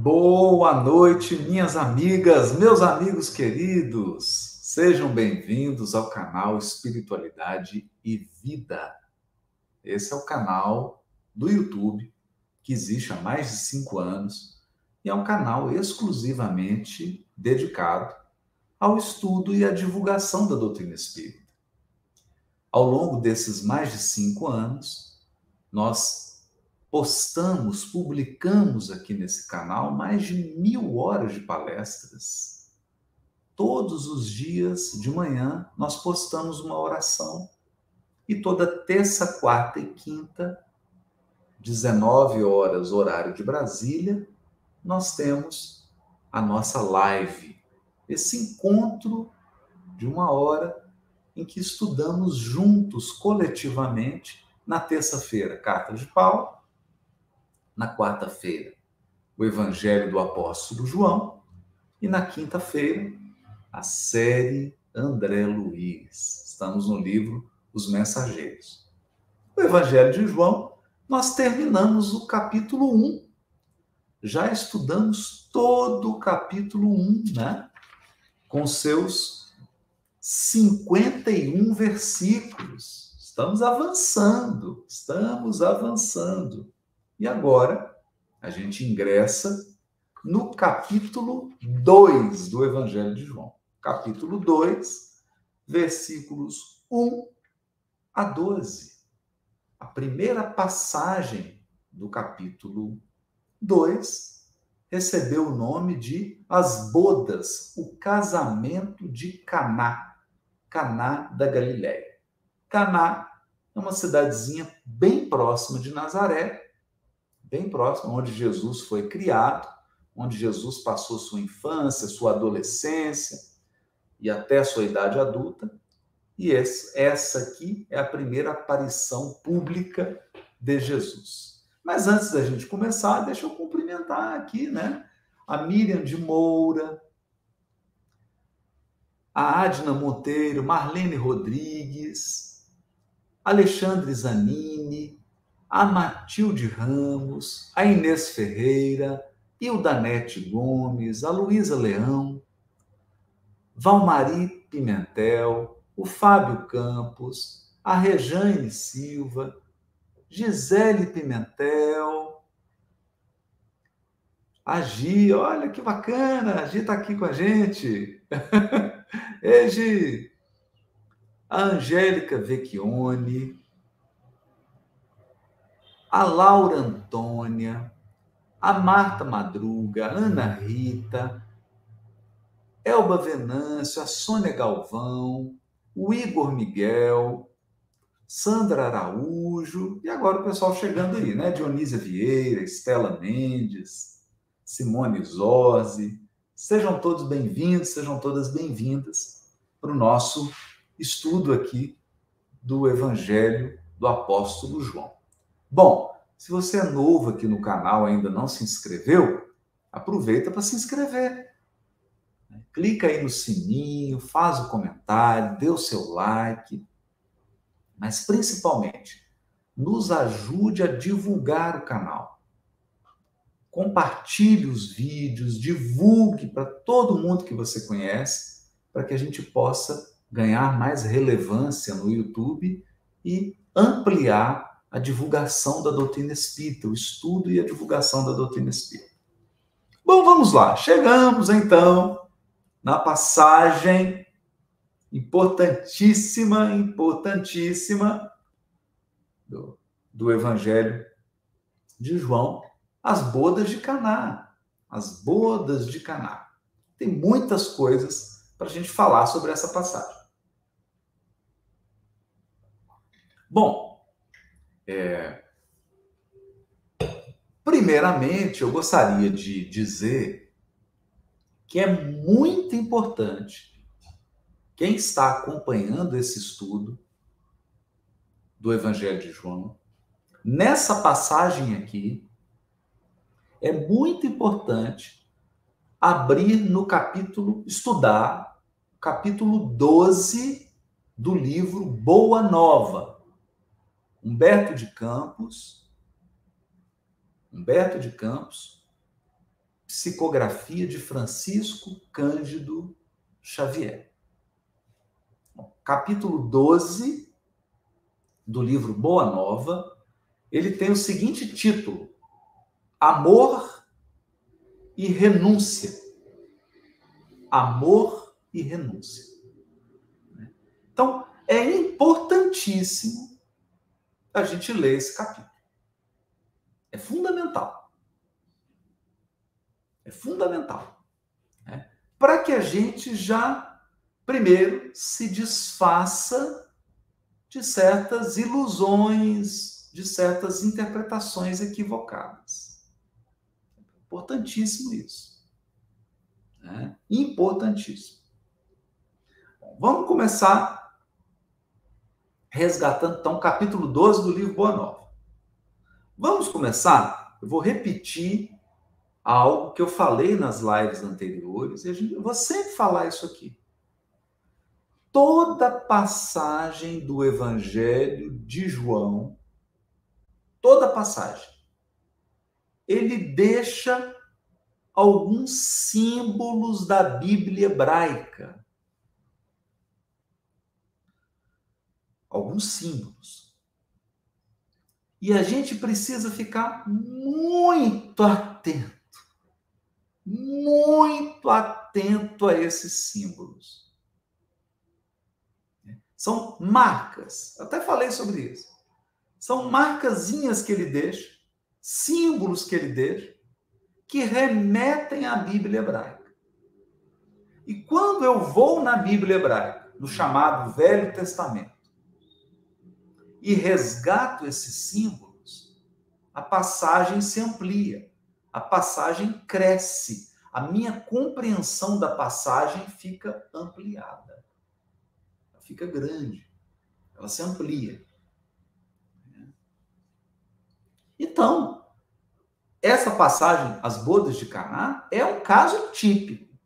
Boa noite, minhas amigas, meus amigos queridos. Sejam bem-vindos ao canal Espiritualidade e Vida. Esse é o canal do YouTube que existe há mais de cinco anos e é um canal exclusivamente dedicado ao estudo e à divulgação da doutrina espírita. Ao longo desses mais de cinco anos, nós postamos, publicamos aqui nesse canal mais de mil horas de palestras. Todos os dias de manhã nós postamos uma oração. E toda terça, quarta e quinta, 19 horas, horário de Brasília, nós temos a nossa live. Esse encontro de uma hora em que estudamos juntos, coletivamente, na terça-feira, Carta de Paulo, na quarta-feira, o Evangelho do Apóstolo João, e na quinta-feira, a série André Luiz. Estamos no livro Os Mensageiros. O Evangelho de João, nós terminamos o capítulo 1. Já estudamos todo o capítulo 1, né? Com seus 51 versículos. Estamos avançando, estamos avançando. E agora a gente ingressa no capítulo 2 do Evangelho de João. Capítulo 2, versículos 1 a 12. A primeira passagem do capítulo 2 recebeu o nome de As Bodas, o casamento de Caná, Caná da Galiléia. Caná é uma cidadezinha bem próxima de Nazaré, bem próximo, onde Jesus foi criado, onde Jesus passou sua infância, sua adolescência e até sua idade adulta. E essa aqui é a primeira aparição pública de Jesus. Mas antes da gente começar, deixa eu cumprimentar aqui, né? A Miriam de Moura, a Adna Monteiro, Marlene Rodrigues, Alexandre Zanini, a Matilde Ramos, a Inês Ferreira, Ildanete Gomes, a Luísa Leão, Valmari Pimentel, o Fábio Campos, a Rejane Silva, Gisele Pimentel, a Gi, olha que bacana, a Gi está aqui com a gente. Ei, Gi! A Angélica Vecchione, a Laura Antônia, a Marta Madruga, Ana Rita, Elba Venâncio, a Sônia Galvão, o Igor Miguel, Sandra Araújo, e agora o pessoal chegando aí, né? Dionísia Vieira, Estela Mendes, Simone Zorzi. Sejam todos bem-vindos, sejam todas bem-vindas para o nosso estudo aqui do Evangelho do Apóstolo João. Bom, se você é novo aqui no canal ainda não se inscreveu, aproveita para se inscrever. Clica aí no sininho, faz o comentário, dê o seu like, mas principalmente nos ajude a divulgar o canal. Compartilhe os vídeos, divulgue para todo mundo que você conhece, para que a gente possa ganhar mais relevância no YouTube e ampliar a divulgação da doutrina espírita, o estudo e a divulgação da doutrina espírita. Bom, vamos lá. Chegamos então na passagem importantíssima, importantíssima do, do Evangelho de João, as bodas de Caná. As bodas de Caná. Tem muitas coisas para a gente falar sobre essa passagem. Bom, é... Primeiramente, eu gostaria de dizer que é muito importante quem está acompanhando esse estudo do Evangelho de João, nessa passagem aqui, é muito importante abrir no capítulo, estudar, capítulo 12 do livro Boa Nova, Humberto de Campos, Humberto de Campos, psicografia de Francisco Cândido Xavier. Capítulo 12 do livro Boa Nova, ele tem o seguinte título: Amor e renúncia. Amor e renúncia. Então, é importantíssimo a gente ler esse capítulo. É fundamental. É fundamental. Né? Para que a gente já, primeiro, se desfaça de certas ilusões, de certas interpretações equivocadas. Importantíssimo isso. Né? Importantíssimo. Bom, vamos começar resgatando, então, capítulo 12 do livro Boa Nova. Vamos começar? Eu vou repetir algo que eu falei nas lives anteriores, e gente, eu vou sempre falar isso aqui. Toda passagem do Evangelho de João, toda passagem, ele deixa alguns símbolos da Bíblia hebraica. Alguns símbolos. E a gente precisa ficar muito atento, muito atento a esses símbolos. São marcas, até falei sobre isso. São marcazinhas que ele deixa, símbolos que ele deixa, que remetem à Bíblia hebraica. E quando eu vou na Bíblia hebraica, no chamado Velho Testamento, e resgato esses símbolos, a passagem se amplia, a passagem cresce, a minha compreensão da passagem fica ampliada, ela fica grande, ela se amplia. Então, essa passagem, as bodas de Caná, é um caso típico.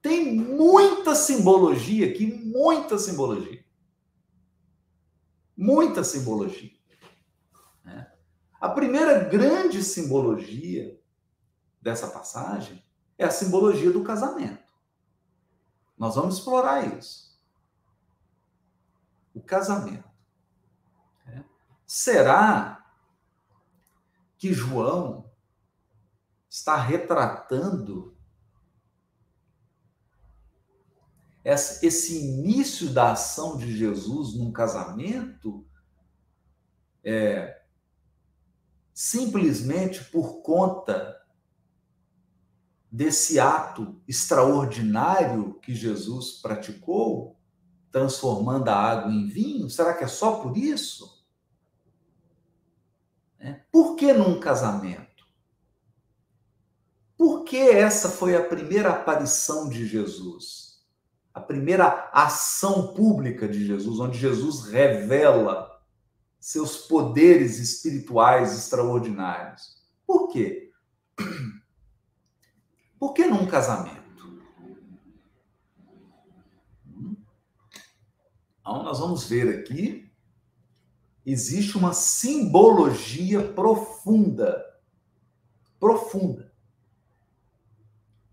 Tem muita simbologia aqui, muita simbologia. Muita simbologia. Né? A primeira grande simbologia dessa passagem é a simbologia do casamento. Nós vamos explorar isso. O casamento. Né? Será que João está retratando esse início da ação de Jesus num casamento é, simplesmente por conta desse ato extraordinário que Jesus praticou, transformando a água em vinho? Será que é só por isso? É. Por que num casamento? Por que essa foi a primeira aparição de Jesus? A primeira ação pública de Jesus, onde Jesus revela seus poderes espirituais extraordinários. Por quê? Por que num casamento? Então, nós vamos ver aqui, existe uma simbologia profunda, profunda,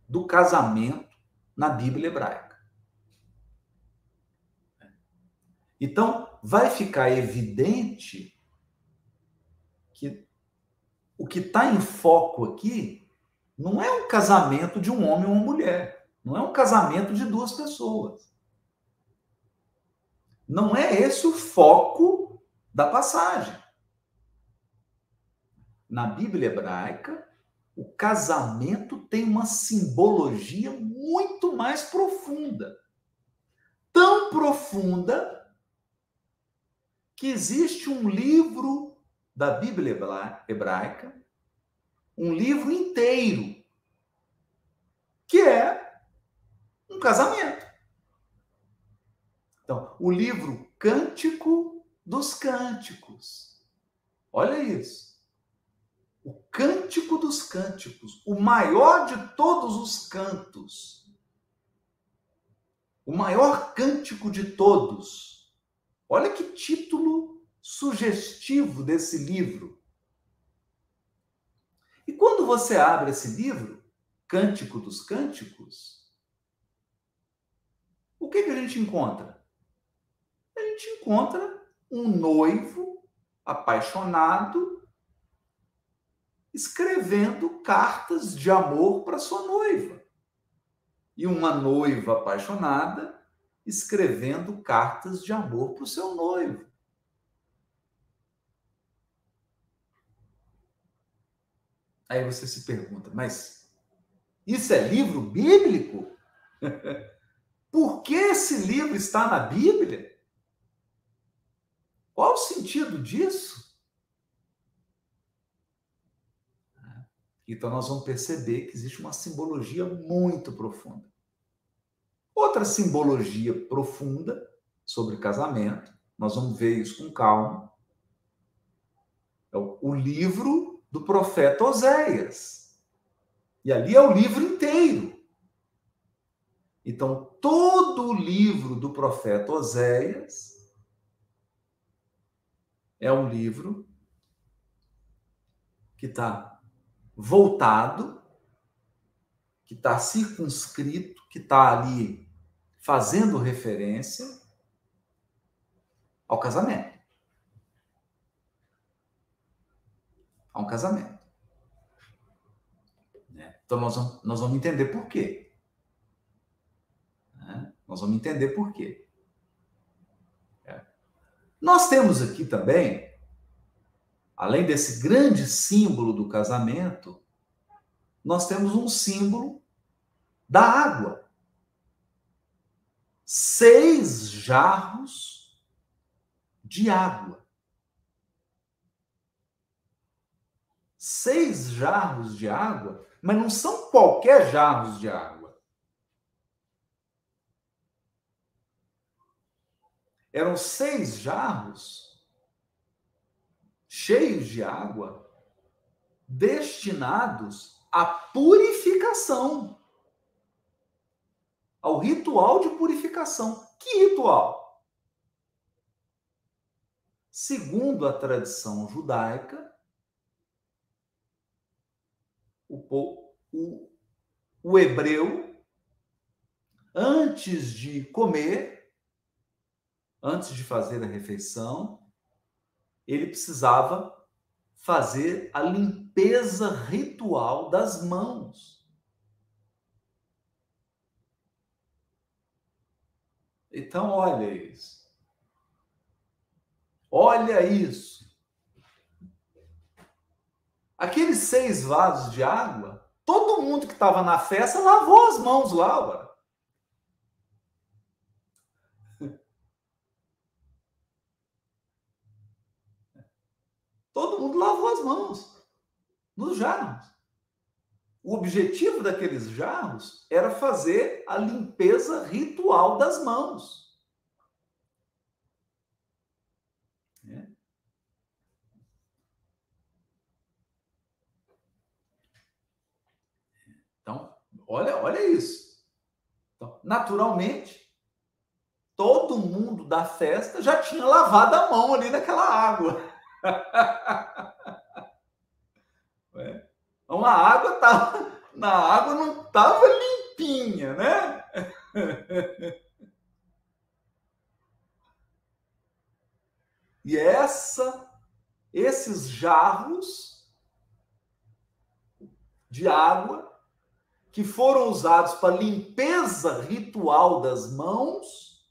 do casamento na Bíblia hebraica. Então, vai ficar evidente que o que está em foco aqui não é um casamento de um homem ou uma mulher. Não é um casamento de duas pessoas. Não é esse o foco da passagem. Na Bíblia hebraica, o casamento tem uma simbologia muito mais profunda. Tão profunda que existe um livro da Bíblia hebraica, um livro inteiro, que é um casamento. Então, o livro Cântico dos Cânticos. Olha isso. O Cântico dos Cânticos, o maior de todos os cantos. O maior cântico de todos Olha que título sugestivo desse livro. E quando você abre esse livro, Cântico dos Cânticos, o que, que a gente encontra? A gente encontra um noivo apaixonado escrevendo cartas de amor para sua noiva. E uma noiva apaixonada escrevendo cartas de amor para o seu noivo. Aí você se pergunta, mas isso é livro bíblico? Por que esse livro está na Bíblia? Qual o sentido disso? Então nós vamos perceber que existe uma simbologia muito profunda. Outra simbologia profunda sobre casamento, nós vamos ver isso com calma, é o livro do profeta Oséias. E ali é o livro inteiro. Então, todo o livro do profeta Oséias é um livro que está voltado, que está circunscrito, que está ali fazendo referência ao casamento. A um casamento. Né? Então, nós vamos, nós vamos entender por quê. Né? Nós vamos entender por quê. É. Nós temos aqui também, além desse grande símbolo do casamento, nós temos um símbolo da água seis jarros de água. Seis jarros de água, mas não são qualquer jarros de água. Eram seis jarros cheios de água destinados à purificação ao ritual de purificação. Que ritual? Segundo a tradição judaica, o, o, o hebreu, antes de comer, antes de fazer a refeição, ele precisava fazer a limpeza ritual das mãos. Então, olha isso. Olha isso. Aqueles seis vasos de água, todo mundo que estava na festa lavou as mãos lá, ué. Todo mundo lavou as mãos nos jarros. O objetivo daqueles jarros era fazer a limpeza ritual das mãos. É. Então, olha, olha isso. Então, naturalmente, todo mundo da festa já tinha lavado a mão ali naquela água. Então a água tá na água não estava limpinha, né? E essa esses jarros de água que foram usados para limpeza ritual das mãos,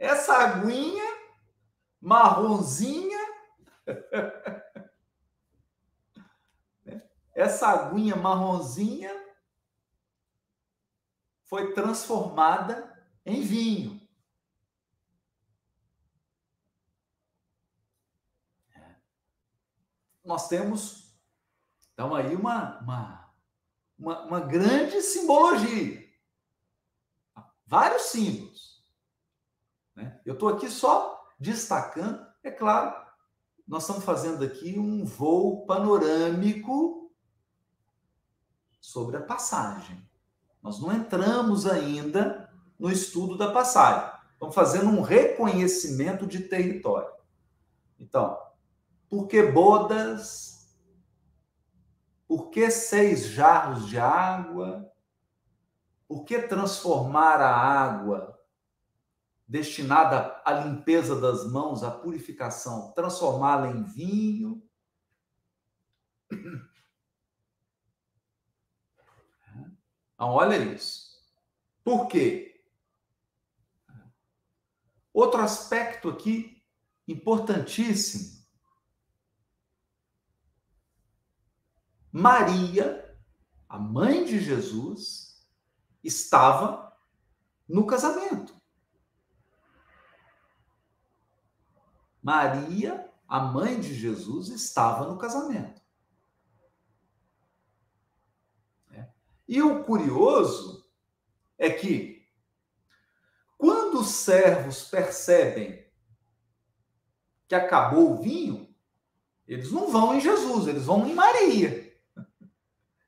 essa aguinha marronzinha essa aguinha marronzinha foi transformada em vinho. Nós temos, então, aí uma, uma, uma, uma grande simbologia. Vários símbolos. Né? Eu estou aqui só destacando, é claro, nós estamos fazendo aqui um voo panorâmico sobre a passagem. Nós não entramos ainda no estudo da passagem. Estamos fazendo um reconhecimento de território. Então, por que bodas? Por que seis jarros de água? Por que transformar a água destinada à limpeza das mãos, à purificação, transformá-la em vinho? Então, olha isso. Por quê? Outro aspecto aqui importantíssimo. Maria, a mãe de Jesus, estava no casamento. Maria, a mãe de Jesus, estava no casamento. E o curioso é que, quando os servos percebem que acabou o vinho, eles não vão em Jesus, eles vão em Maria.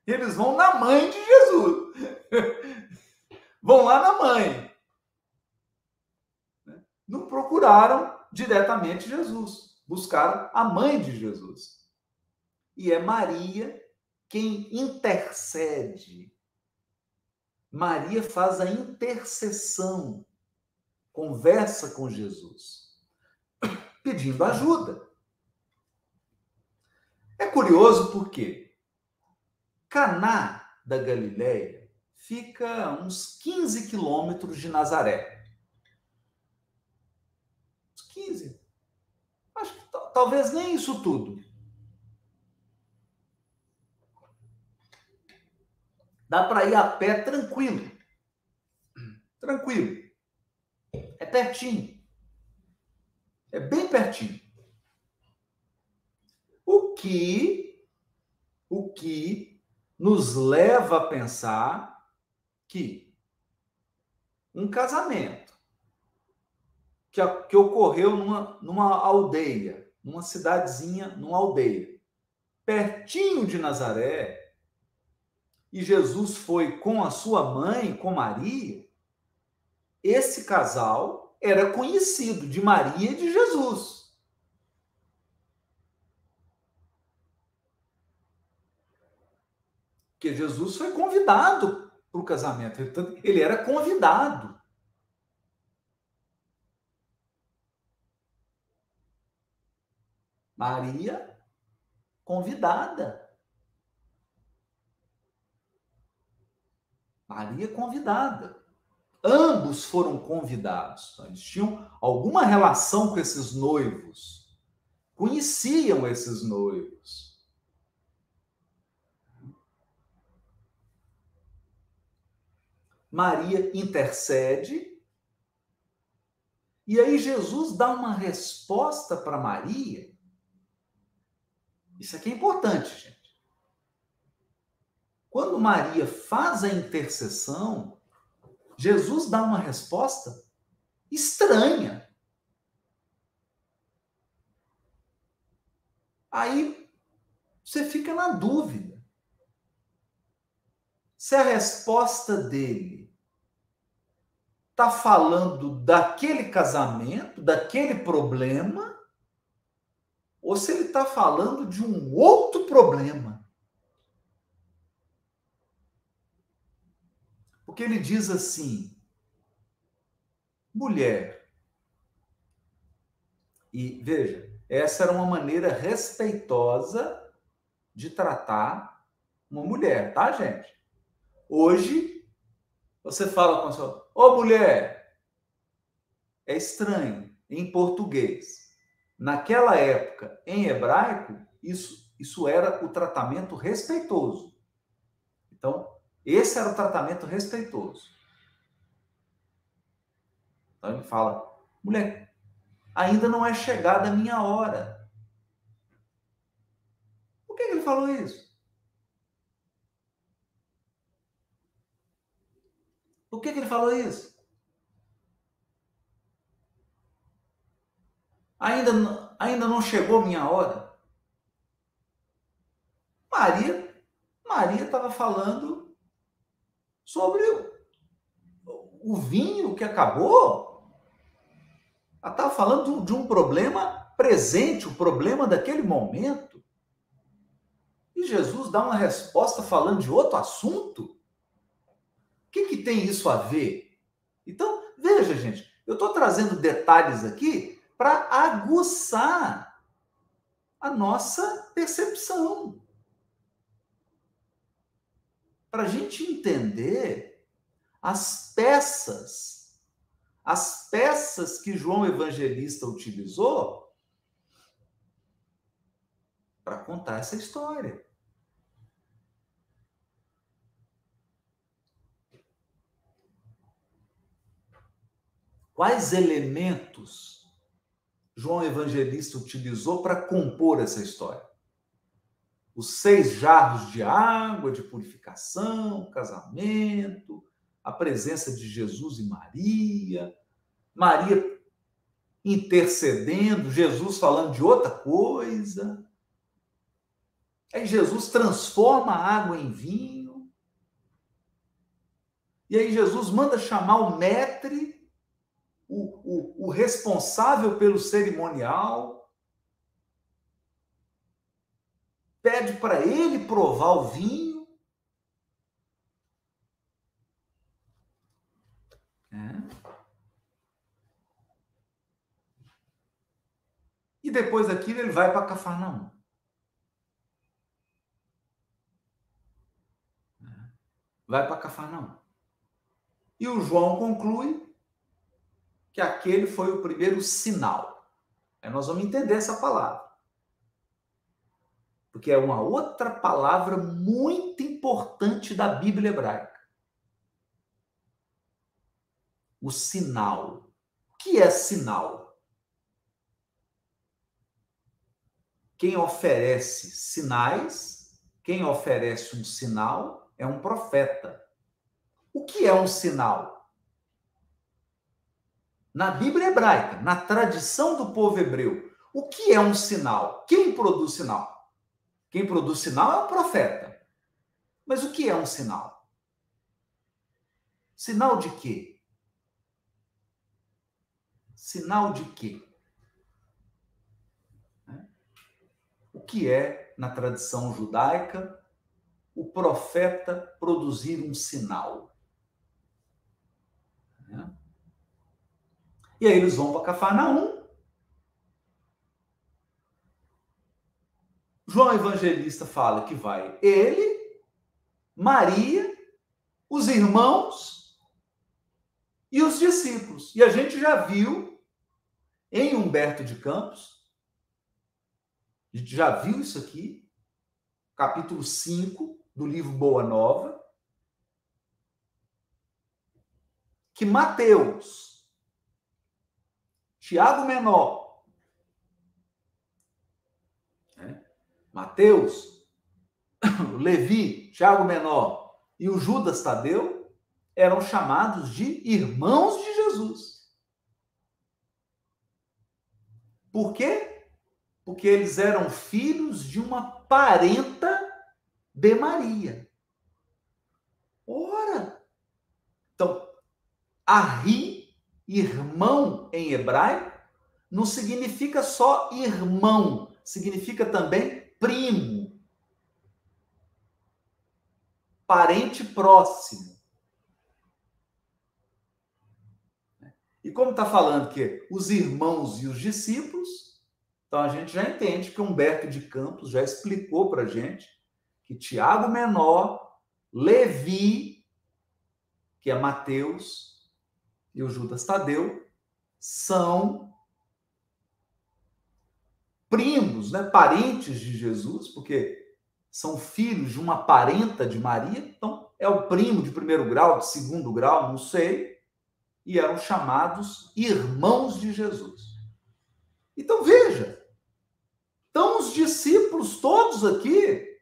Eles vão na mãe de Jesus. Vão lá na mãe. Não procuraram diretamente Jesus, buscaram a mãe de Jesus. E é Maria quem intercede Maria faz a intercessão, conversa com Jesus, pedindo ajuda. É curioso porque Caná da Galileia fica a uns 15 quilômetros de Nazaré. Uns 15. Acho que talvez nem isso tudo. Dá para ir a pé tranquilo. Tranquilo. É pertinho. É bem pertinho. O que o que nos leva a pensar que um casamento que, que ocorreu numa, numa aldeia, numa cidadezinha, numa aldeia, pertinho de Nazaré, e Jesus foi com a sua mãe, com Maria, esse casal era conhecido de Maria e de Jesus. Porque Jesus foi convidado para o casamento, ele era convidado. Maria, convidada. Maria convidada. Ambos foram convidados. Eles tinham alguma relação com esses noivos. Conheciam esses noivos. Maria intercede. E aí Jesus dá uma resposta para Maria. Isso aqui é importante, gente. Quando Maria faz a intercessão, Jesus dá uma resposta estranha. Aí você fica na dúvida. Se a resposta dele está falando daquele casamento, daquele problema, ou se ele está falando de um outro problema. Porque ele diz assim: mulher. E veja, essa era uma maneira respeitosa de tratar uma mulher, tá, gente? Hoje, você fala com a sua, ô oh, mulher, é estranho em português. Naquela época, em hebraico, isso, isso era o tratamento respeitoso. Então, esse era o tratamento respeitoso. Então ele fala: mulher, ainda não é chegada a minha hora. Por que ele falou isso? Por que ele falou isso? Ainda, ainda não chegou minha hora. Maria, Maria estava falando sobre o vinho que acabou. Ela estava falando de um problema presente, o problema daquele momento. E E Jesus dá uma resposta falando de outro assunto? O que, que tem isso a ver? Então, veja, gente, eu estou trazendo detalhes aqui para aguçar a nossa percepção. Para a gente entender as peças, as peças que João Evangelista utilizou para contar essa história. Quais elementos João Evangelista utilizou para compor essa história? Os seis jarros de água, de purificação, casamento, a presença de Jesus e Maria, Maria intercedendo, Jesus falando de outra coisa. Aí Jesus transforma a água em vinho. E aí Jesus manda chamar o metre o, o, o responsável pelo cerimonial, pede para ele provar o vinho. É. E depois daquilo ele vai para Cafarnaum. É. Vai para Cafarnaum. E o João conclui que aquele foi o primeiro sinal. Aí nós vamos entender essa palavra. Porque é uma outra palavra muito importante da Bíblia hebraica. O sinal. O que é sinal? Quem oferece sinais, quem oferece um sinal é um profeta. O que é um sinal? na Bíblia hebraica, na tradição do povo hebreu, o que é um sinal? Quem produz sinal? Quem produz sinal é o profeta. Mas o que é um sinal? Sinal de quê? Sinal de quê? O que é, na tradição judaica, o profeta produzir um sinal? E aí eles vão para Cafarnaum. João Evangelista fala que vai ele, Maria, os irmãos e os discípulos. E a gente já viu em Humberto de Campos, a gente já viu isso aqui, capítulo 5 do livro Boa Nova, que Mateus Tiago menor. Né? Mateus, Levi, Tiago menor e o Judas Tadeu eram chamados de irmãos de Jesus. Por quê? Porque eles eram filhos de uma parenta de Maria. Ora! Então, Arri Irmão em hebraico não significa só irmão, significa também primo. Parente próximo. E como está falando que os irmãos e os discípulos, então a gente já entende que Humberto de Campos já explicou para gente que Tiago Menor, Levi, que é Mateus, e o Judas Tadeu são primos, né, parentes de Jesus, porque são filhos de uma parenta de Maria, então é o primo de primeiro grau, de segundo grau, não sei, e eram chamados irmãos de Jesus. Então veja, estão os discípulos todos aqui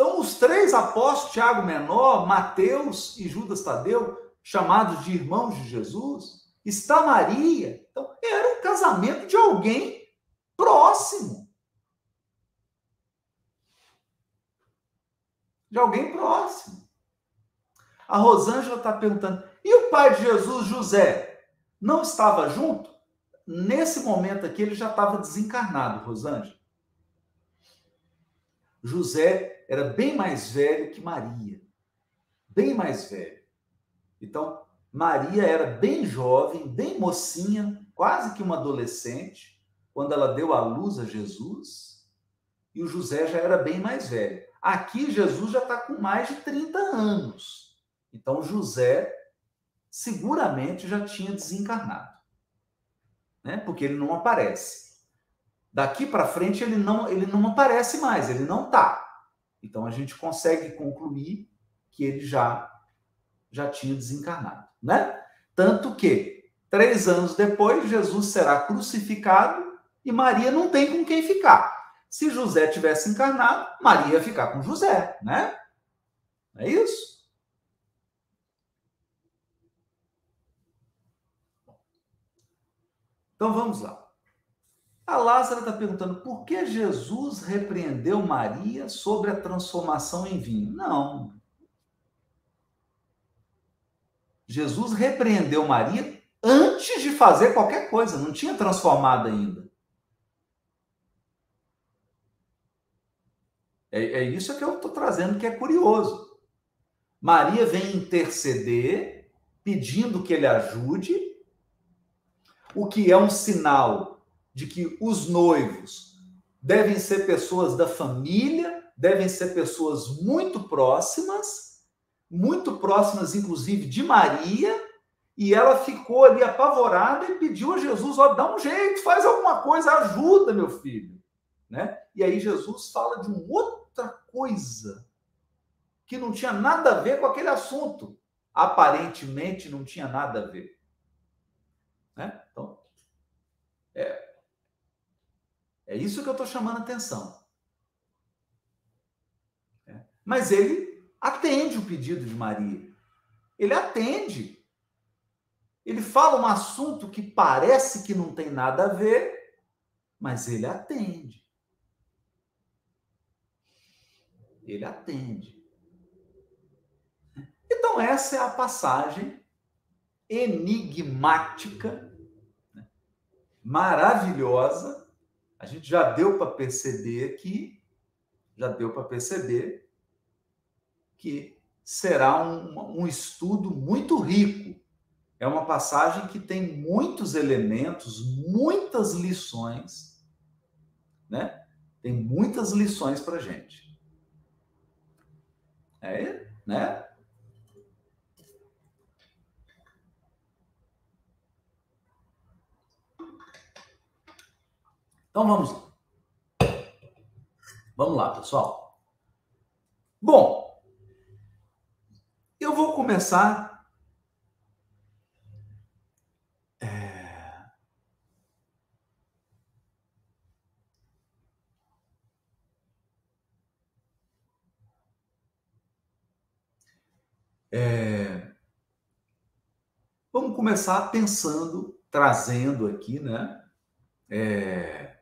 Então, os três apóstolos, Tiago Menor, Mateus e Judas Tadeu, chamados de irmãos de Jesus, está Maria. Então, era um casamento de alguém próximo. De alguém próximo. A Rosângela está perguntando: e o pai de Jesus, José, não estava junto? Nesse momento aqui, ele já estava desencarnado, Rosângela. José era bem mais velho que Maria. Bem mais velho. Então, Maria era bem jovem, bem mocinha, quase que uma adolescente, quando ela deu à luz a Jesus, e o José já era bem mais velho. Aqui, Jesus já está com mais de 30 anos. Então, José seguramente já tinha desencarnado, né? porque ele não aparece. Daqui para frente, ele não, ele não aparece mais, ele não está. Então, a gente consegue concluir que ele já, já tinha desencarnado né? Tanto que, três anos depois, Jesus será crucificado e Maria não tem com quem ficar. Se José tivesse encarnado, Maria ia ficar com José, né? É isso? Então vamos lá. A Lázara está perguntando por que Jesus repreendeu Maria sobre a transformação em vinho. Não, Jesus repreendeu Maria antes de fazer qualquer coisa, não tinha transformado ainda. É, é isso que eu estou trazendo que é curioso. Maria vem interceder, pedindo que ele ajude, o que é um sinal de que os noivos devem ser pessoas da família, devem ser pessoas muito próximas muito próximas, inclusive, de Maria, e ela ficou ali apavorada e pediu a Jesus: ó, dá um jeito, faz alguma coisa, ajuda, meu filho. Né? E aí Jesus fala de outra coisa que não tinha nada a ver com aquele assunto. Aparentemente não tinha nada a ver. Né? Então, é, é isso que eu estou chamando a atenção. É. Mas ele atende o pedido de Maria. Ele atende. Ele fala um assunto que parece que não tem nada a ver, mas ele atende. Ele atende. Então, essa é a passagem enigmática, né? maravilhosa. A gente já deu para perceber aqui, já deu para perceber que será um, um estudo muito rico. É uma passagem que tem muitos elementos, muitas lições, né? Tem muitas lições para gente. É, né? Então vamos. Vamos lá, pessoal. Bom, eu vou começar. É... É... Vamos começar pensando, trazendo aqui, né? É...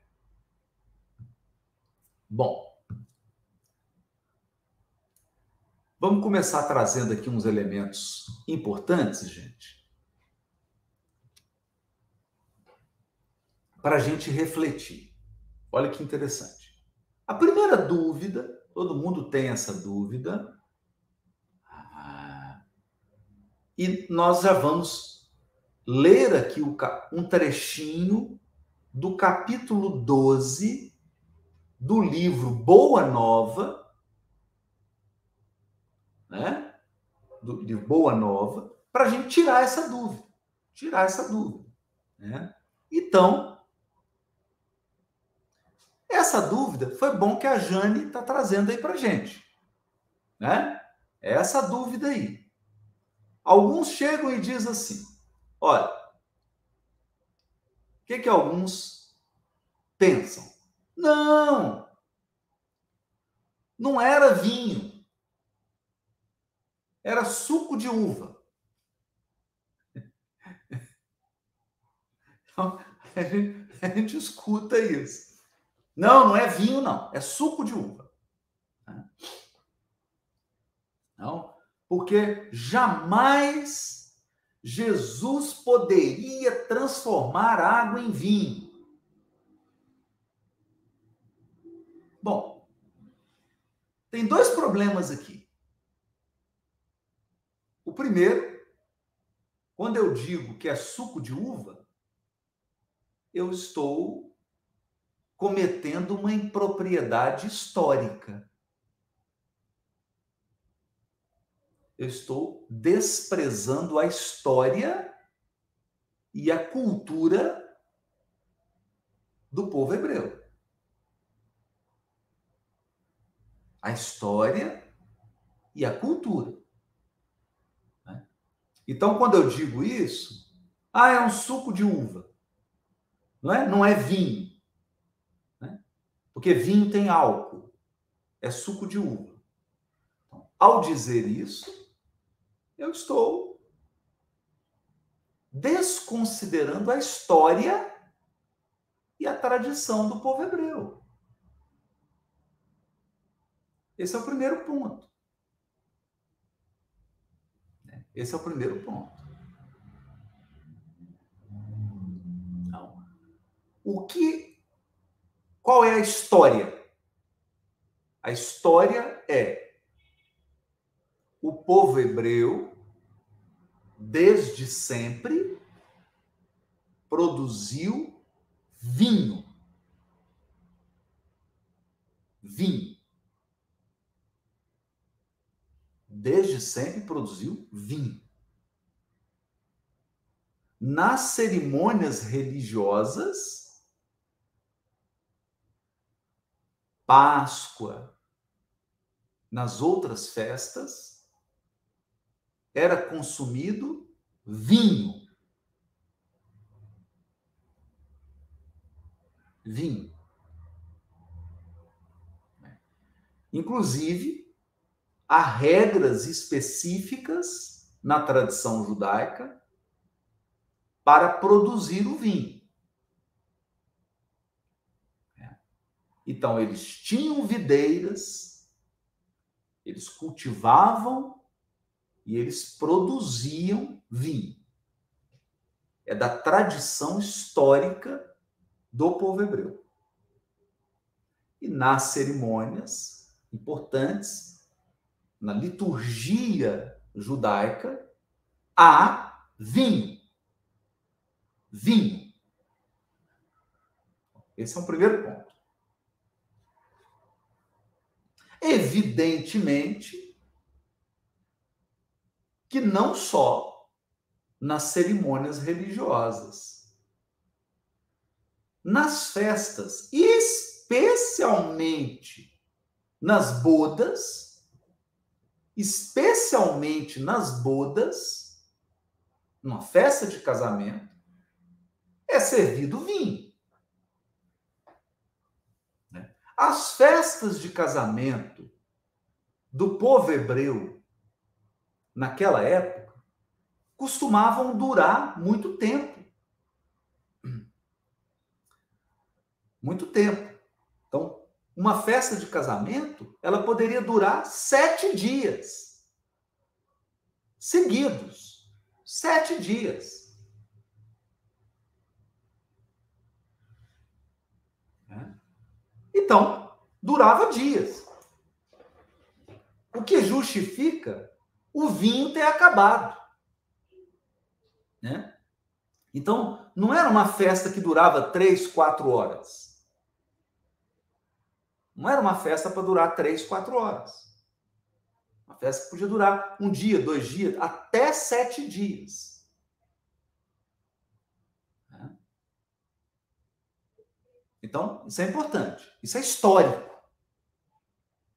Bom, Vamos começar trazendo aqui uns elementos importantes, gente, para a gente refletir. Olha que interessante. A primeira dúvida, todo mundo tem essa dúvida, ah, e nós já vamos ler aqui um trechinho do capítulo 12 do livro Boa Nova né? Do, de Boa Nova, para a gente tirar essa dúvida. Tirar essa dúvida. Né? Então, essa dúvida foi bom que a Jane está trazendo aí para gente. Né? Essa dúvida aí. Alguns chegam e dizem assim: olha, o que, que alguns pensam? Não, não era vinho era suco de uva. Então, a gente, a gente escuta isso. Não, não é vinho, não. É suco de uva. Não, porque jamais Jesus poderia transformar água em vinho. Bom, tem dois problemas aqui. O primeiro, quando eu digo que é suco de uva, eu estou cometendo uma impropriedade histórica. Eu estou desprezando a história e a cultura do povo hebreu. A história e a cultura. Né? Então, quando eu digo isso, ah, é um suco de uva. Não é, não é vinho. Né? Porque vinho tem álcool. É suco de uva. Então, ao dizer isso, eu estou desconsiderando a história e a tradição do povo hebreu. Esse é o primeiro ponto. Esse é o primeiro ponto. Então, o que qual é a história? A história é o povo hebreu desde sempre produziu vinho. Vinho. Desde sempre produziu vinho. Nas cerimônias religiosas, Páscoa, nas outras festas, era consumido vinho. vinho. Inclusive, há regras específicas na tradição judaica para produzir o vinho. Então, eles tinham videiras, eles cultivavam e eles produziam vinho. É da tradição histórica do povo hebreu. E nas cerimônias importantes, na liturgia judaica, há vinho. Vinho. Esse é o primeiro ponto. Evidentemente que não só nas cerimônias religiosas, nas festas, especialmente nas bodas, especialmente nas bodas, numa festa de casamento, é servido vinho. Né? As festas de casamento do povo hebreu naquela época costumavam durar muito tempo. muito tempo. Então, uma festa de casamento, ela poderia durar sete dias seguidos. Sete dias. Né? Então, durava dias. O que justifica o vinho ter acabado. Né? Então, não era uma festa que durava três, quatro horas. Não era uma festa para durar três, quatro horas. Uma festa que podia durar um dia, dois dias, até sete dias. Né? Então, isso é importante. Isso é histórico.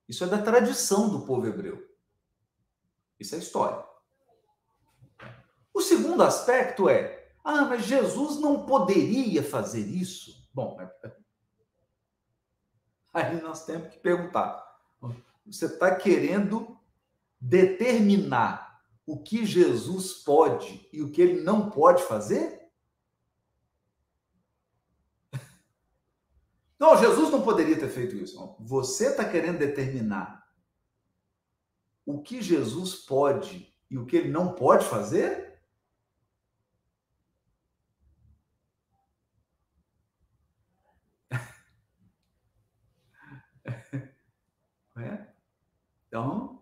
Isso é da tradição do povo hebreu. Isso é história. O segundo aspecto é: ah, mas Jesus não poderia fazer isso. Bom, é, Aí nós temos que perguntar: você está querendo determinar o que Jesus pode e o que ele não pode fazer? Não, Jesus não poderia ter feito isso. Você está querendo determinar o que Jesus pode e o que ele não pode fazer? É? Então,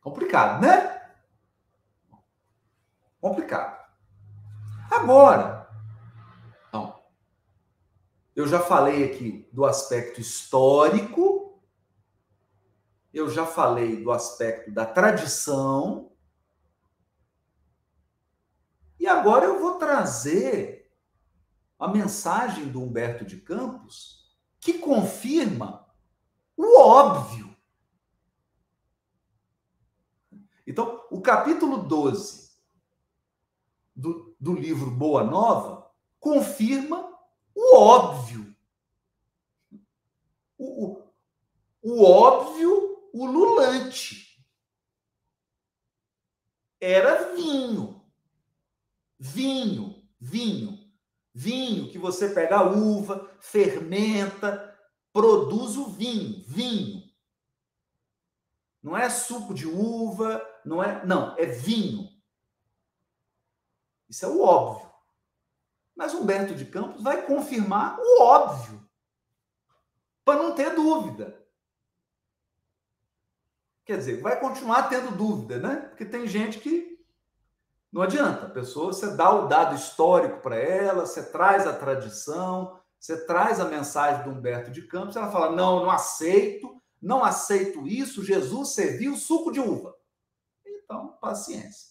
complicado, né? Complicado. Agora, já falei aqui do aspecto histórico, eu já falei do aspecto da tradição, e agora eu vou trazer a mensagem do Humberto de Campos que confirma o óbvio. Então, o capítulo 12 do, do livro Boa Nova confirma o óbvio. O, o, o óbvio, o lulante. Era vinho. Vinho, vinho. Vinho que você pega a uva, fermenta, produz o vinho, vinho. Não é suco de uva, não é, não, é vinho. Isso é o óbvio. Mas Humberto de Campos vai confirmar o óbvio, para não ter dúvida. Quer dizer, vai continuar tendo dúvida, né? Porque tem gente que não adianta. A pessoa, você dá o dado histórico para ela, você traz a tradição, você traz a mensagem do Humberto de Campos, ela fala: não, não aceito, não aceito isso, Jesus serviu suco de uva. Então, paciência.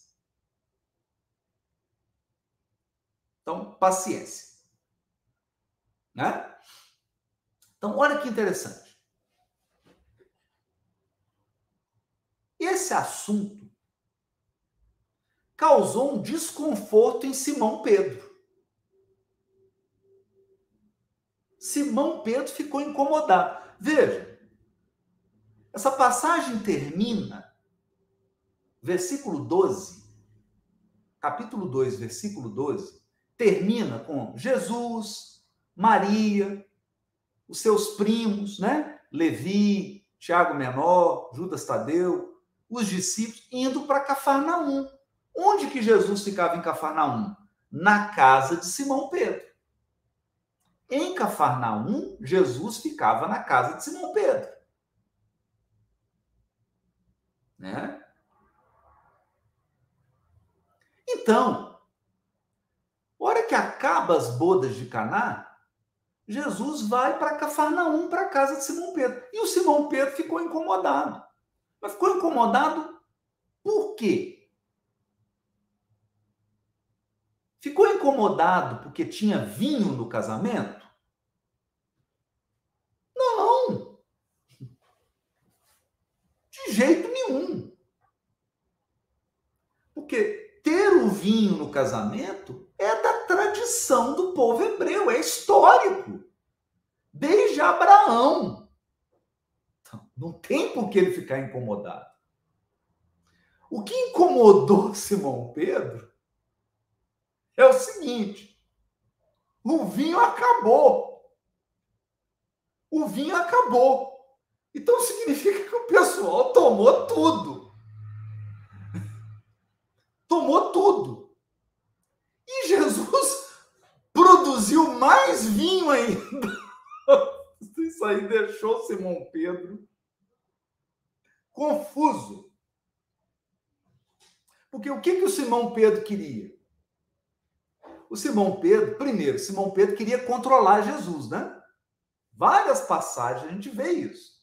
Então, paciência. Né? Então, olha que interessante. Esse assunto causou um desconforto em Simão Pedro. Simão Pedro ficou incomodado. Veja, essa passagem termina versículo 12, capítulo 2, versículo 12, termina com Jesus, Maria, os seus primos, né? Levi, Tiago Menor, Judas Tadeu, os discípulos indo para Cafarnaum. Onde que Jesus ficava em Cafarnaum? Na casa de Simão Pedro. Em Cafarnaum, Jesus ficava na casa de Simão Pedro. Né? Então, que acaba as bodas de Caná, Jesus vai para Cafarnaum, para a casa de Simão Pedro. E o Simão Pedro ficou incomodado. Mas ficou incomodado por quê? Ficou incomodado porque tinha vinho no casamento? Não. De jeito nenhum. Porque ter o vinho no casamento é da tradição do povo hebreu, é histórico. Desde Abraão. Então, não tem por que ele ficar incomodado. O que incomodou Simão Pedro é o seguinte: o vinho acabou. O vinho acabou. Então significa que o pessoal tomou tudo tomou tudo. E Jesus produziu mais vinho ainda. Isso aí deixou Simão Pedro confuso. Porque o que, que o Simão Pedro queria? O Simão Pedro, primeiro, Simão Pedro queria controlar Jesus, né? Várias passagens a gente vê isso.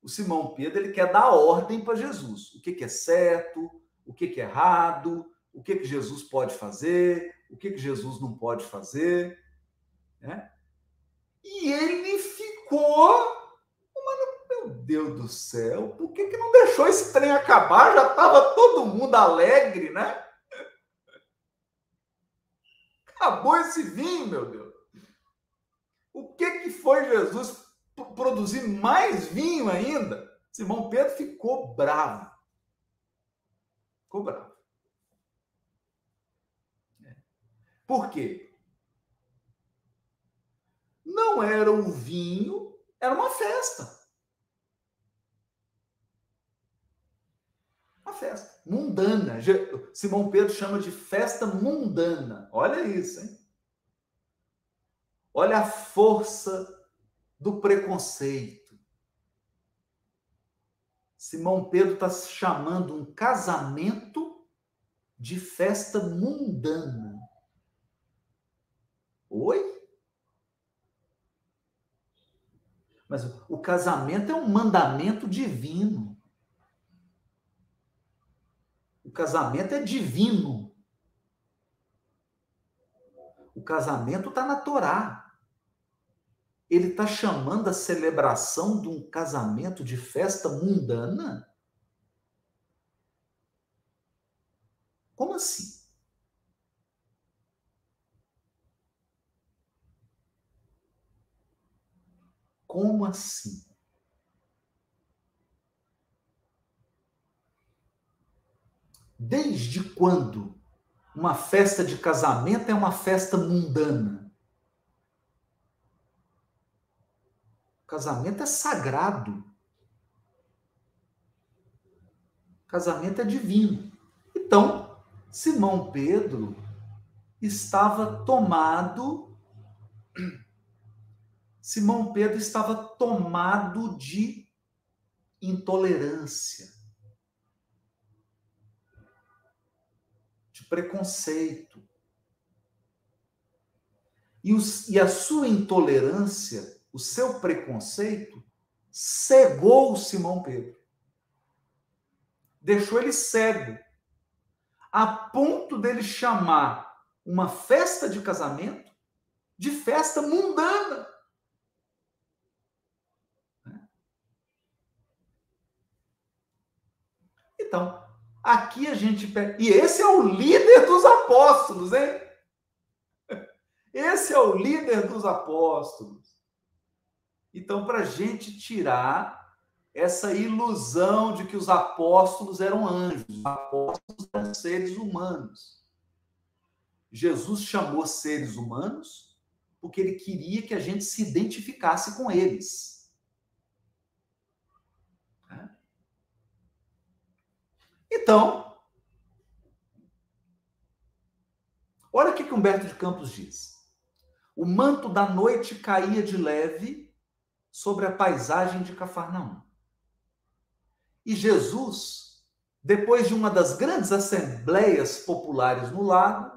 O Simão Pedro ele quer dar ordem para Jesus. O que, que é certo, o que, que é errado, o que, que Jesus pode fazer, o que, que Jesus não pode fazer. Né? E ele ficou. Meu Deus do céu, por que, que não deixou esse trem acabar? Já estava todo mundo alegre, né? Acabou esse vinho, meu Deus. O que, que foi Jesus produzir mais vinho ainda? Simão Pedro ficou bravo. Ficou bravo. É. Por quê? Não era um vinho, era uma festa. Uma festa mundana. Simão Pedro chama de festa mundana. Olha isso, hein? Olha a força do preconceito. Simão Pedro está chamando um casamento de festa mundana. Oi? Mas o casamento é um mandamento divino. O casamento é divino. O casamento está na Torá ele está chamando a celebração de um casamento de festa mundana? Como assim? Como assim? Desde quando uma festa de casamento é uma festa mundana? Casamento é sagrado. Casamento é divino. Então, Simão Pedro estava tomado Simão Pedro estava tomado de intolerância, de preconceito. E, os, e a sua intolerância o seu preconceito cegou Simão Pedro. Deixou ele cego, a ponto dele chamar uma festa de casamento de festa mundana. Então, aqui a gente. E esse é o líder dos apóstolos, hein? Esse é o líder dos apóstolos. Então, para a gente tirar essa ilusão de que os apóstolos eram anjos, os apóstolos eram seres humanos. Jesus chamou seres humanos porque ele queria que a gente se identificasse com eles. Então, olha o que Humberto de Campos diz. O manto da noite caía de leve sobre a paisagem de Cafarnaum. E Jesus, depois de uma das grandes assembleias populares no lago,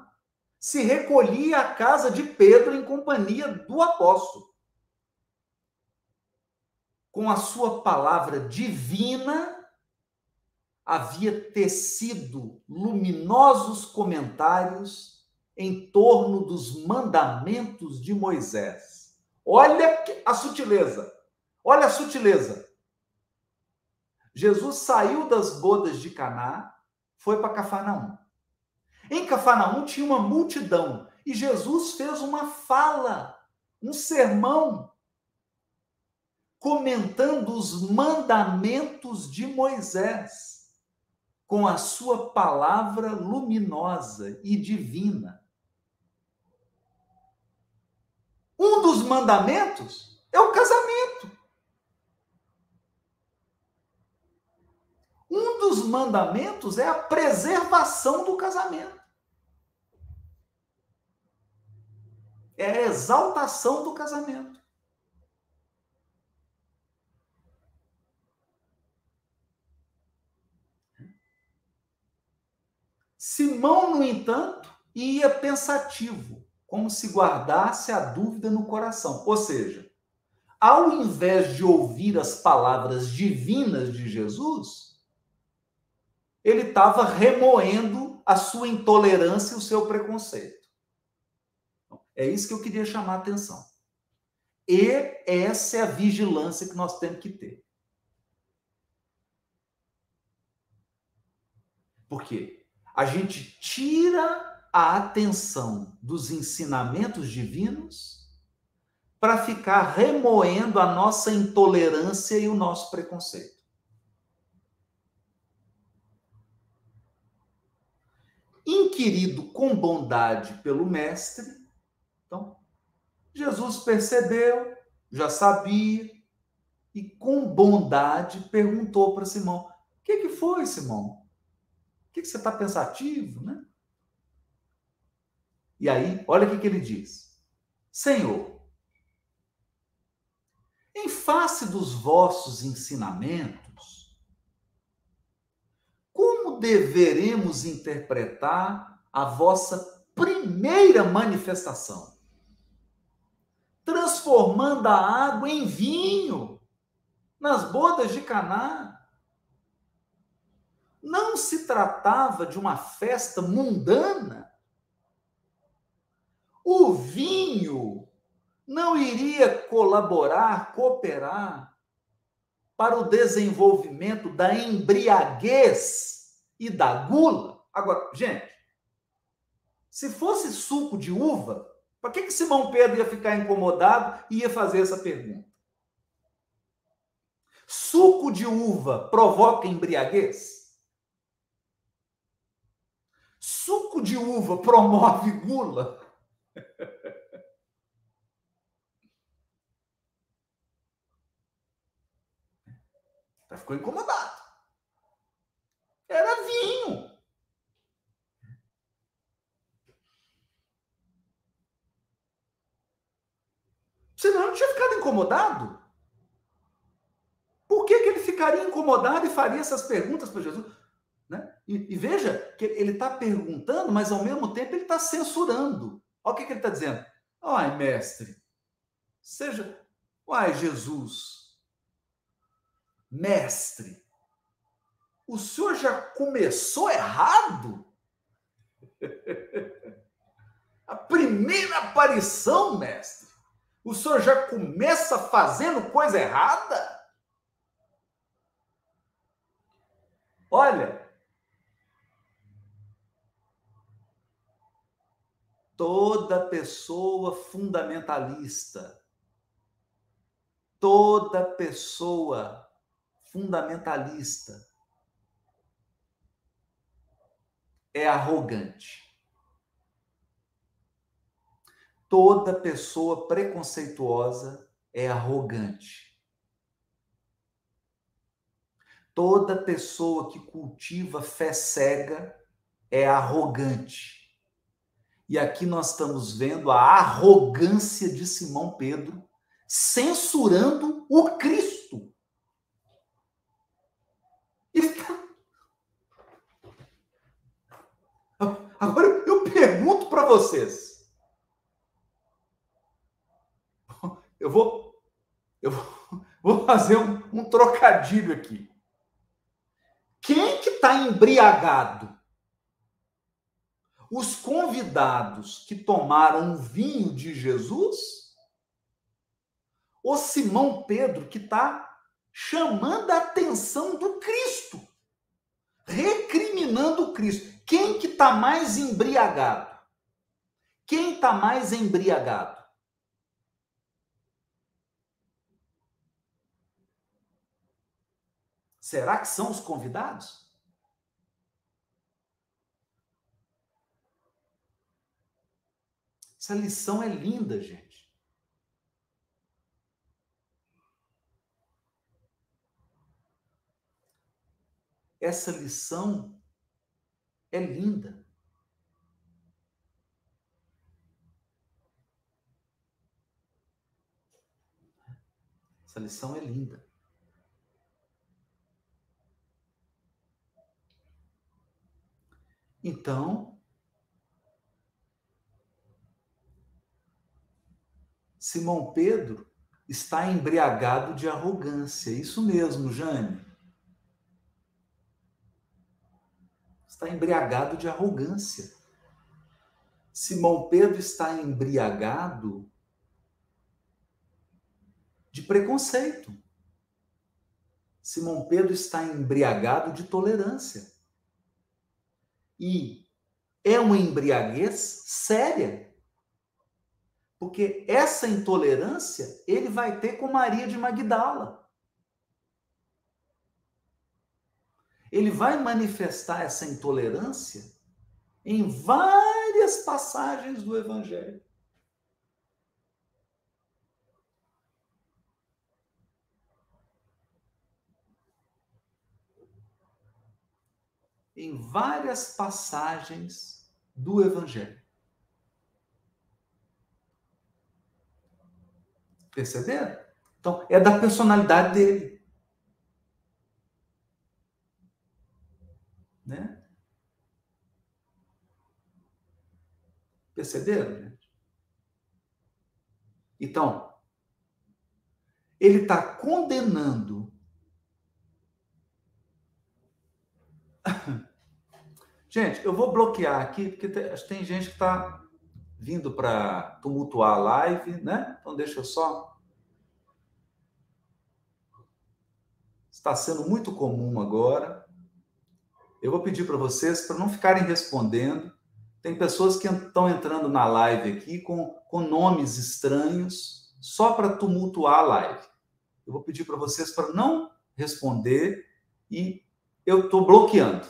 se recolhia à casa de Pedro em companhia do apóstolo. Com a sua palavra divina, havia tecido luminosos comentários em torno dos mandamentos de Moisés Olha a sutileza. Olha a sutileza. Jesus saiu das bodas de Caná, foi para Cafarnaum. Em Cafarnaum tinha uma multidão e Jesus fez uma fala, um sermão comentando os mandamentos de Moisés com a sua palavra luminosa e divina. Um dos mandamentos é o casamento. Um dos mandamentos é a preservação do casamento. É a exaltação do casamento. Simão, no entanto, ia pensativo como se guardasse a dúvida no coração. Ou seja, ao invés de ouvir as palavras divinas de Jesus, ele estava remoendo a sua intolerância e o seu preconceito. É isso que eu queria chamar a atenção. E essa é a vigilância que nós temos que ter. Por quê? A gente tira a atenção dos ensinamentos divinos para ficar remoendo a nossa intolerância e o nosso preconceito. Inquirido com bondade pelo Mestre, então, Jesus percebeu, já sabia, e com bondade perguntou para Simão: O que, que foi, Simão? Que você está pensativo, né? E aí, olha o que, que ele diz: Senhor, em face dos vossos ensinamentos, como deveremos interpretar a vossa primeira manifestação? Transformando a água em vinho nas bodas de Caná. Não se tratava de uma festa mundana. O vinho não iria colaborar, cooperar para o desenvolvimento da embriaguez e da gula. Agora, gente, se fosse suco de uva, para que, que Simão Pedro ia ficar incomodado e ia fazer essa pergunta? Suco de uva provoca embriaguez? Suco de uva promove gula? Ficou incomodado. Era vinho. Senão não tinha ficado incomodado. Por que, que ele ficaria incomodado e faria essas perguntas para Jesus? E, e, veja que ele está perguntando, mas ao mesmo tempo ele está censurando. Olha o que, que ele está dizendo. Ai, mestre, seja. Ai, Jesus, mestre, o senhor já começou errado? A primeira aparição, mestre, o senhor já começa fazendo coisa errada? Olha, toda pessoa fundamentalista, toda pessoa fundamentalista é arrogante. Toda pessoa preconceituosa é arrogante. Toda pessoa que cultiva fé cega é arrogante. E aqui nós estamos vendo a arrogância de Simão Pedro censurando o Cristo. Agora eu pergunto para vocês. Eu vou, eu vou fazer um, um trocadilho aqui. Quem que está embriagado? Os convidados que tomaram o vinho de Jesus? Ou Simão Pedro que está chamando a atenção do Cristo? recriminando o Cristo. Quem que está mais embriagado? Quem está mais embriagado? Será que são os convidados? Essa lição é linda, gente. Essa lição é linda. Essa lição é linda. Então, Simão Pedro está embriagado de arrogância. Isso mesmo, Jane. está embriagado de arrogância. Simão Pedro está embriagado de preconceito. Simão Pedro está embriagado de tolerância. E é uma embriaguez séria. Porque essa intolerância ele vai ter com Maria de Magdala. ele vai manifestar essa intolerância em várias passagens do Evangelho. Em várias passagens do Evangelho. Perceberam? Então, é da personalidade dele. Né? Perceberam, gente? Então, ele está condenando. gente, eu vou bloquear aqui, porque tem, tem gente que está vindo para tumultuar a live, né? Então, deixa eu só. Está sendo muito comum agora. Eu vou pedir para vocês para não ficarem respondendo. Tem pessoas que estão entrando na live aqui com, com nomes estranhos só para tumultuar a live. Eu vou pedir para vocês para não responder e eu estou bloqueando.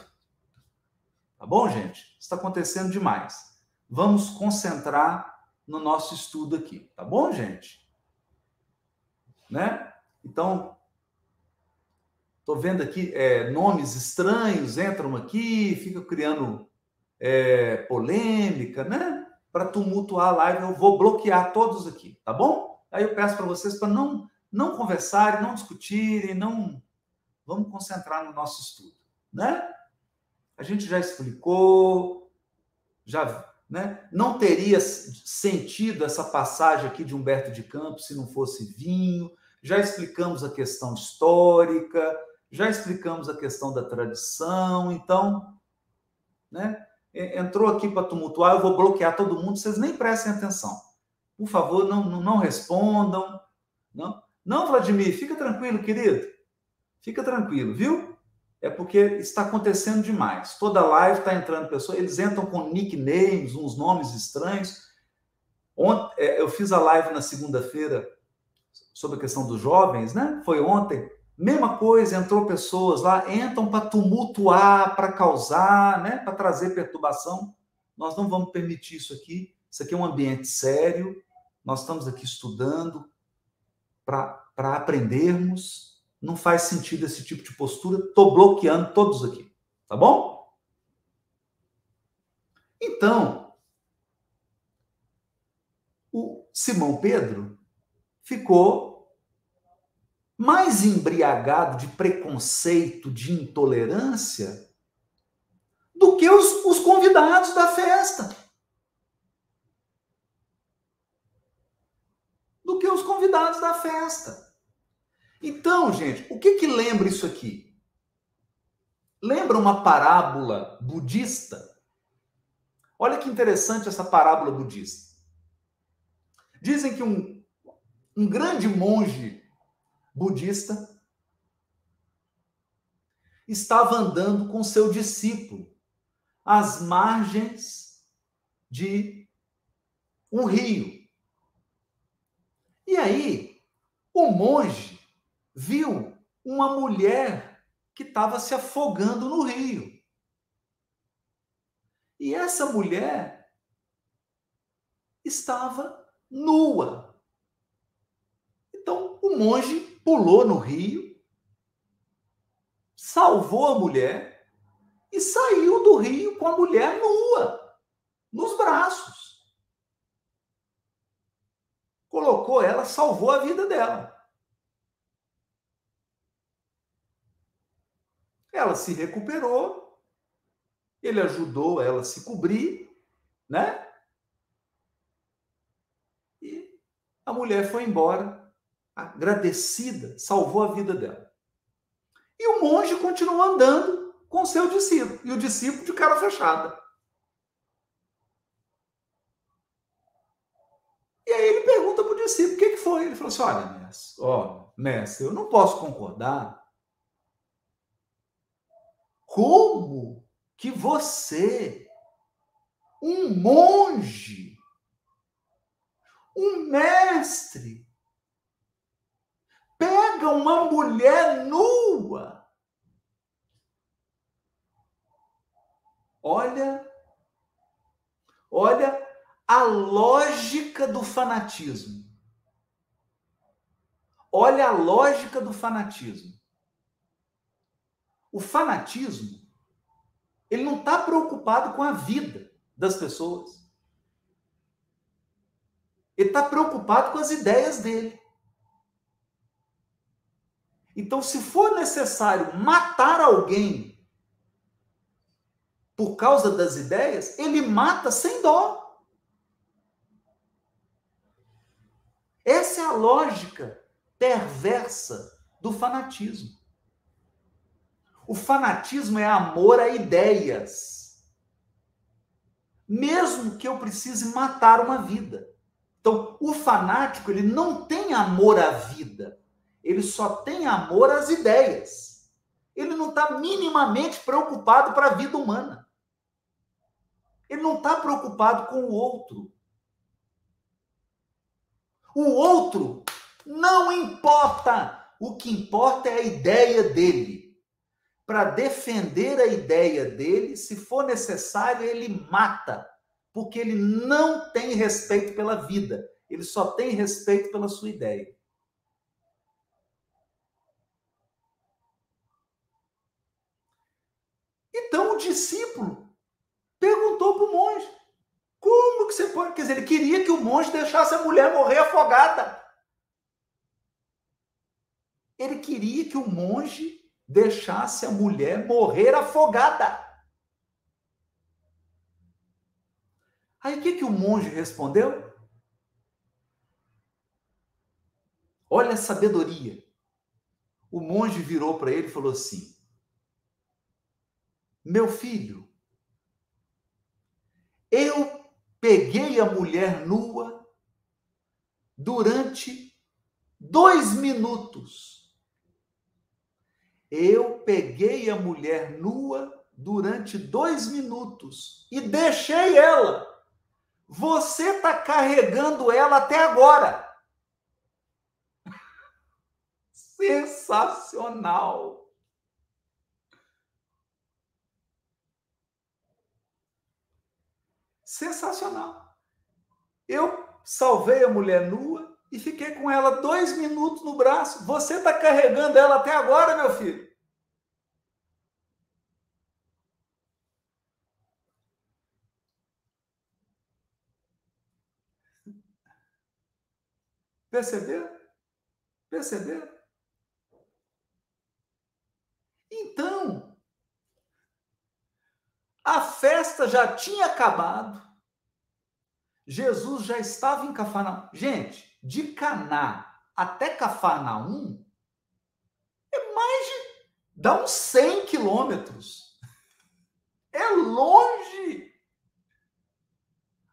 Tá bom, gente? Está acontecendo demais. Vamos concentrar no nosso estudo aqui, tá bom, gente? Né? Então, estou vendo aqui é, nomes estranhos entram aqui, ficam criando é, polêmica, né? Para tumultuar a live, eu vou bloquear todos aqui, tá bom? Aí eu peço para vocês para não não conversarem, não discutirem, não. Vamos concentrar no nosso estudo, né? A gente já explicou, já, né? Não teria sentido essa passagem aqui de Humberto de Campos se não fosse vinho. Já explicamos a questão histórica, já explicamos a questão da tradição, então, né? Entrou aqui para tumultuar, eu vou bloquear todo mundo, vocês nem prestem atenção. Por favor, não, não, não respondam, não. Não, Vladimir, fica tranquilo, querido. Fica tranquilo, viu? É porque está acontecendo demais. Toda live está entrando pessoas, eles entram com nicknames, uns nomes estranhos. É, eu fiz a live na segunda-feira sobre a questão dos jovens, né? Foi ontem. Mesma coisa, entrou pessoas lá, entram para tumultuar, para causar, né? Para trazer perturbação. Nós não vamos permitir isso aqui. Isso aqui é um ambiente sério. Nós estamos aqui estudando, para aprendermos. Não faz sentido esse tipo de postura. Estou bloqueando todos aqui. Tá bom? Então, o Simão Pedro ficou mais embriagado de preconceito, de intolerância, do que os, os convidados da festa. do que os convidados da festa. Então, gente, o que que lembra isso aqui? Lembra uma parábola budista? Olha que interessante essa parábola budista. Dizem que um, um grande monge budista estava andando com seu discípulo às margens de um rio. E aí, o monge viu uma mulher que estava se afogando no rio. E essa mulher estava nua. Então, o monge pulou no rio, salvou a mulher e saiu do rio com a mulher nua, nos braços colocou ela, salvou a vida dela. Ela se recuperou, ele ajudou ela a se cobrir, né? E a mulher foi embora, agradecida, salvou a vida dela. E o monge continuou andando com seu discípulo, e o discípulo de cara fechada. E aí ele pergunta para o discípulo, o que, que foi? Ele falou assim, olha, mestre, ó, mestre, eu não posso concordar. Como que você, um monge, um mestre, pega uma mulher nua, olha, olha a lógica do fanatismo. Olha a lógica do fanatismo. O fanatismo, ele não está preocupado com a vida das pessoas. Ele está preocupado com as ideias dele. Então, se for necessário matar alguém por causa das ideias, ele mata sem dó. Essa é a lógica perversa do fanatismo. O fanatismo é amor a ideias. Mesmo que eu precise matar uma vida. Então, o fanático, ele não tem amor à vida. Ele só tem amor às ideias. Ele não está minimamente preocupado para a vida humana. Ele não está preocupado com o outro. O outro não importa. O que importa é a ideia dele. Para defender a ideia dele, se for necessário, ele mata, porque ele não tem respeito pela vida, ele só tem respeito pela sua ideia. Então o discípulo perguntou para o monge: como que você pode? Quer dizer, ele queria que o monge deixasse a mulher morrer afogada. Ele queria que o monge deixasse a mulher morrer afogada. Aí o que, que o monge respondeu? Olha a sabedoria. O monge virou para ele e falou assim: Meu filho, eu peguei a mulher nua durante dois minutos eu peguei a mulher nua durante dois minutos e deixei ela. Você está carregando ela até agora. Sensacional. Sensacional. Eu salvei a mulher nua, e fiquei com ela dois minutos no braço. Você está carregando ela até agora, meu filho? Perceberam? Perceberam? Então, a festa já tinha acabado. Jesus já estava em Cafarnaum. Gente, de Caná até Cafarnaum é mais de. dá uns 100 quilômetros. É longe.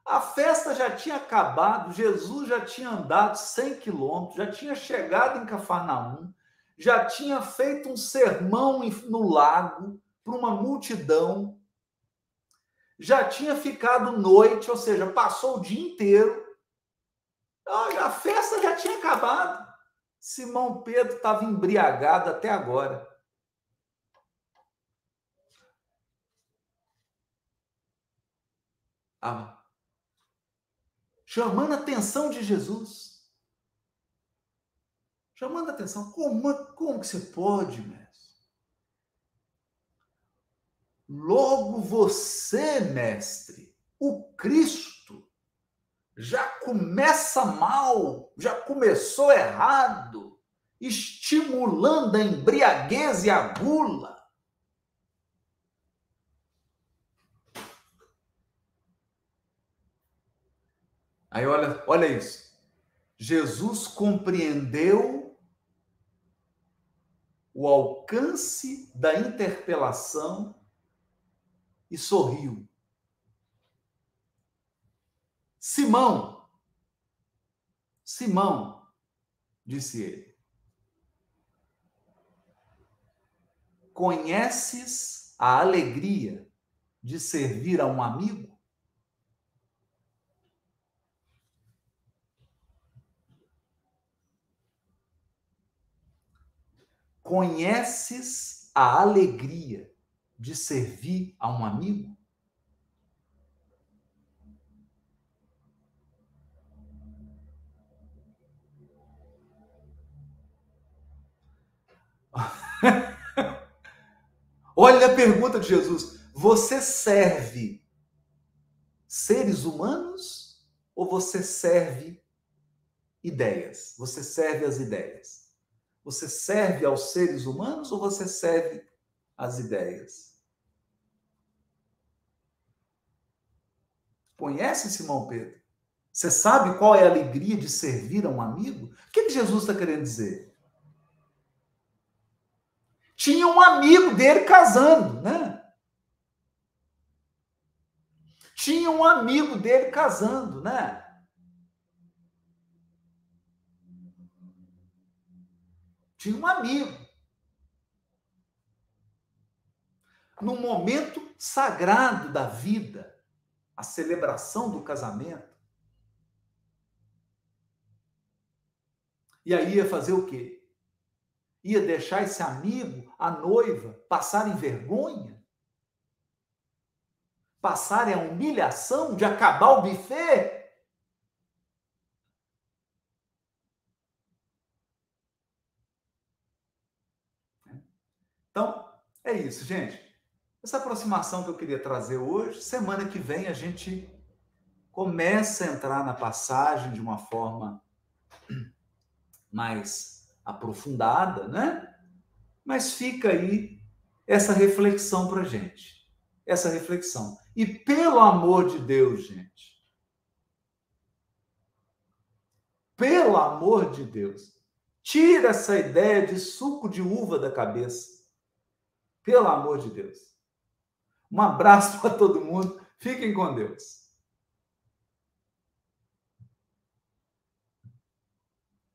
A festa já tinha acabado, Jesus já tinha andado 100 quilômetros, já tinha chegado em Cafarnaum, já tinha feito um sermão no lago para uma multidão, já tinha ficado noite, ou seja, passou o dia inteiro a festa já tinha acabado. Simão Pedro estava embriagado até agora. Ah, chamando a atenção de Jesus. Chamando a atenção. Como, como que você pode, mestre? Logo você, mestre, o Cristo, já começa mal, já começou errado, estimulando a embriaguez e a gula. Aí olha, olha isso. Jesus compreendeu o alcance da interpelação e sorriu. Simão, Simão, disse ele, conheces a alegria de servir a um amigo? Conheces a alegria de servir a um amigo? Olha a pergunta de Jesus: você serve seres humanos ou você serve ideias? Você serve as ideias? Você serve aos seres humanos ou você serve as ideias? Conhece Simão Pedro? Você sabe qual é a alegria de servir a um amigo? O que, Jesus está querendo dizer? Tinha um amigo dele casando, né? Tinha um amigo dele casando, né? Tinha um amigo. Num momento sagrado da vida, a celebração do casamento, E aí ia fazer o quê? Ia deixar esse amigo, a noiva, passarem vergonha? Passarem a humilhação de acabar o buffet? Então, é isso, gente. Essa aproximação que eu queria trazer hoje, semana que vem a gente começa a entrar na passagem de uma forma mais aprofundada, né? Mas fica aí essa reflexão para gente. Essa reflexão. E pelo amor de Deus, gente. Pelo amor de Deus. Tira essa ideia de suco de uva da cabeça. Pelo amor de Deus. Um abraço para todo mundo. Fiquem com Deus.